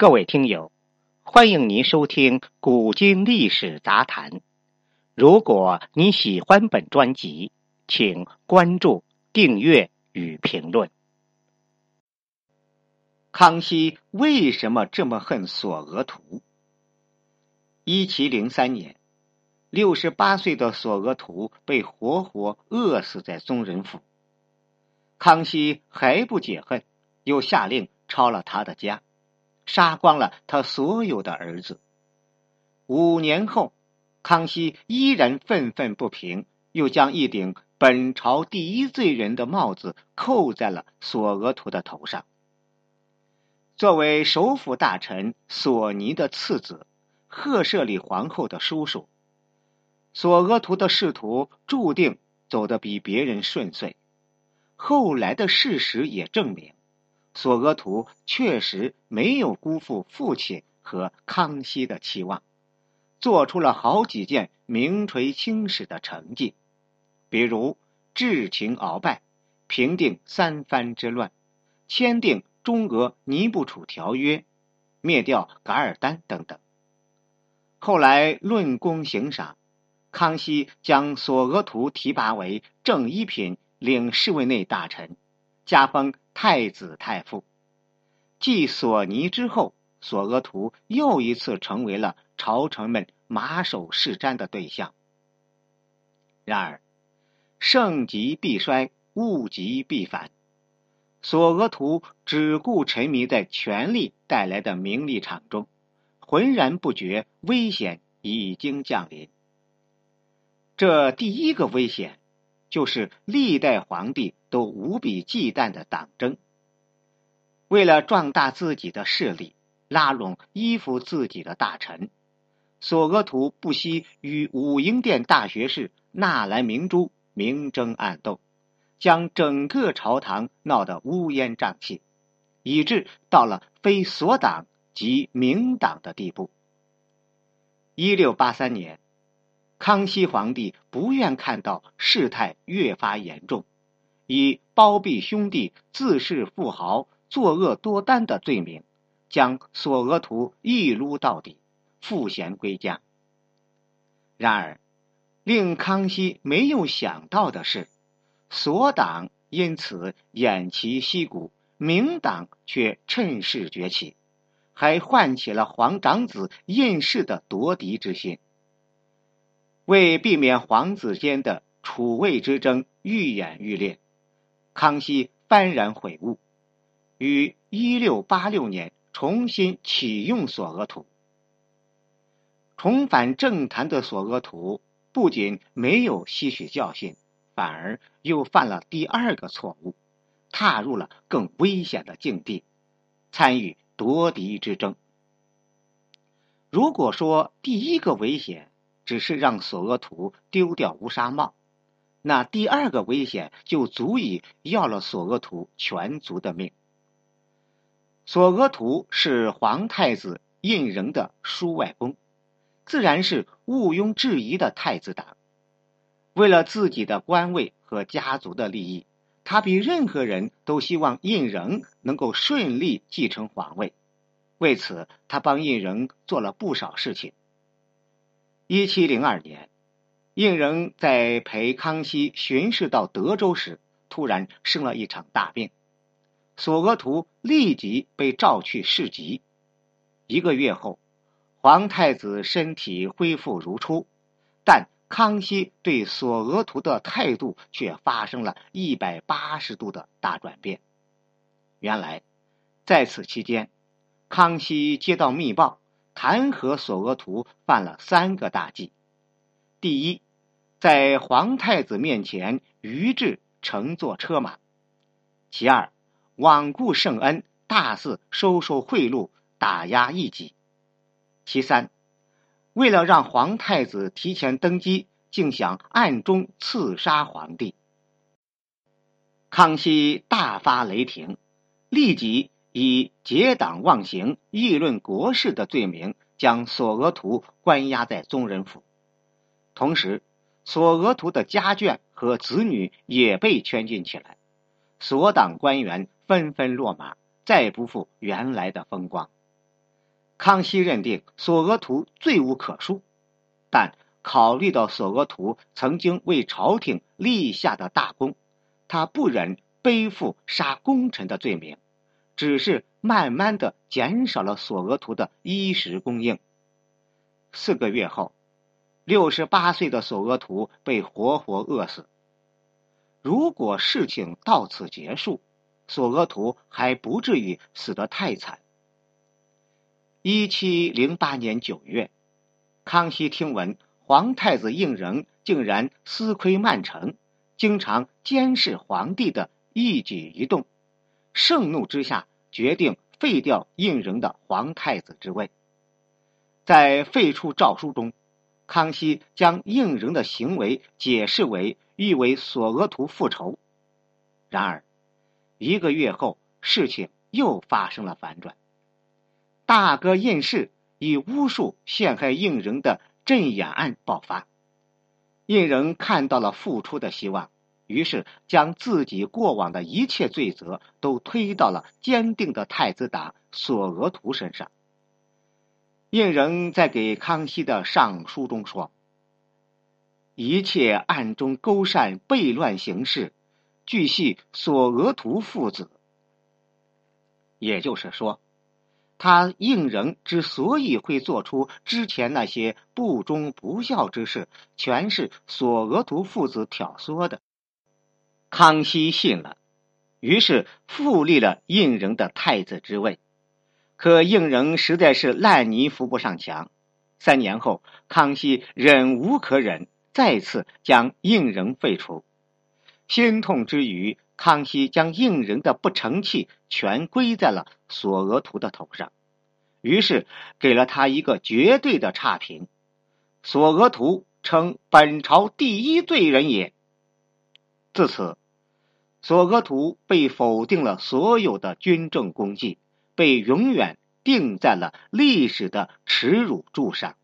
各位听友，欢迎您收听《古今历史杂谈》。如果你喜欢本专辑，请关注、订阅与评论。康熙为什么这么恨索额图？一七零三年，六十八岁的索额图被活活饿死在宗人府。康熙还不解恨，又下令抄了他的家。杀光了他所有的儿子。五年后，康熙依然愤愤不平，又将一顶本朝第一罪人的帽子扣在了索额图的头上。作为首辅大臣索尼的次子，赫舍里皇后的叔叔，索额图的仕途注定走得比别人顺遂。后来的事实也证明。索额图确实没有辜负父亲和康熙的期望，做出了好几件名垂青史的成绩，比如智擒鳌拜、平定三藩之乱、签订中俄尼布楚条约、灭掉噶尔丹等等。后来论功行赏，康熙将索额图提拔为正一品领侍卫内大臣，加封。太子太傅，继索尼之后，索额图又一次成为了朝臣们马首是瞻的对象。然而，盛极必衰，物极必反。索额图只顾沉迷在权力带来的名利场中，浑然不觉危险已经降临。这第一个危险。就是历代皇帝都无比忌惮的党争。为了壮大自己的势力，拉拢依附自己的大臣，索额图不惜与武英殿大学士纳兰明珠明争暗斗，将整个朝堂闹得乌烟瘴气，以致到了非所党即明党的地步。一六八三年。康熙皇帝不愿看到事态越发严重，以包庇兄弟、自恃富豪、作恶多端的罪名，将索额图一撸到底，赋闲归家。然而，令康熙没有想到的是，索党因此偃旗息鼓，明党却趁势崛起，还唤起了皇长子胤世的夺嫡之心。为避免皇子间的储位之争愈演愈烈，康熙幡然悔悟，于一六八六年重新启用索额图。重返政坛的索额图不仅没有吸取教训，反而又犯了第二个错误，踏入了更危险的境地，参与夺嫡之争。如果说第一个危险，只是让索额图丢掉乌纱帽，那第二个危险就足以要了索额图全族的命。索额图是皇太子胤禛的叔外公，自然是毋庸置疑的太子党。为了自己的官位和家族的利益，他比任何人都希望胤禛能够顺利继承皇位。为此，他帮胤禛做了不少事情。一七零二年，胤禛在陪康熙巡视到德州时，突然生了一场大病，索额图立即被召去侍疾。一个月后，皇太子身体恢复如初，但康熙对索额图的态度却发生了一百八十度的大转变。原来，在此期间，康熙接到密报。弹劾索额图犯了三个大忌：第一，在皇太子面前愚智乘坐车马；其二，罔顾圣恩，大肆收受贿赂，打压异己；其三，为了让皇太子提前登基，竟想暗中刺杀皇帝。康熙大发雷霆，立即。以结党妄行、议论国事的罪名，将索额图关押在宗人府。同时，索额图的家眷和子女也被圈禁起来。索党官员纷纷落马，再不复原来的风光。康熙认定索额图罪无可恕，但考虑到索额图曾经为朝廷立下的大功，他不忍背负杀功臣的罪名，只是慢慢的减少了索额图的衣食供应。四个月后，六十八岁的索额图被活活饿死。如果事情到此结束，索额图还不至于死得太惨。一七零八年九月，康熙听闻皇太子胤禛竟然私窥曼城，经常监视皇帝的一举一动，盛怒之下决定废掉胤禛的皇太子之位。在废黜诏书中，康熙将胤禛的行为解释为欲为索额图复仇。然而，一个月后，事情又发生了反转。大哥胤士以巫术陷害胤禛的镇眼案爆发，胤禛看到了复出的希望，于是将自己过往的一切罪责都推到了坚定的太子党索额图身上。胤禛在给康熙的上书中说：“一切暗中勾善悖乱行事，俱系索额图父子。”也就是说。他胤禛之所以会做出之前那些不忠不孝之事，全是索额图父子挑唆的。康熙信了，于是复立了胤禛的太子之位。可胤禛实在是烂泥扶不上墙。三年后，康熙忍无可忍，再次将胤禛废除。心痛之余。康熙将胤禛的不成器全归在了索额图的头上，于是给了他一个绝对的差评。索额图称本朝第一罪人也。自此，索额图被否定了所有的军政功绩，被永远钉在了历史的耻辱柱上。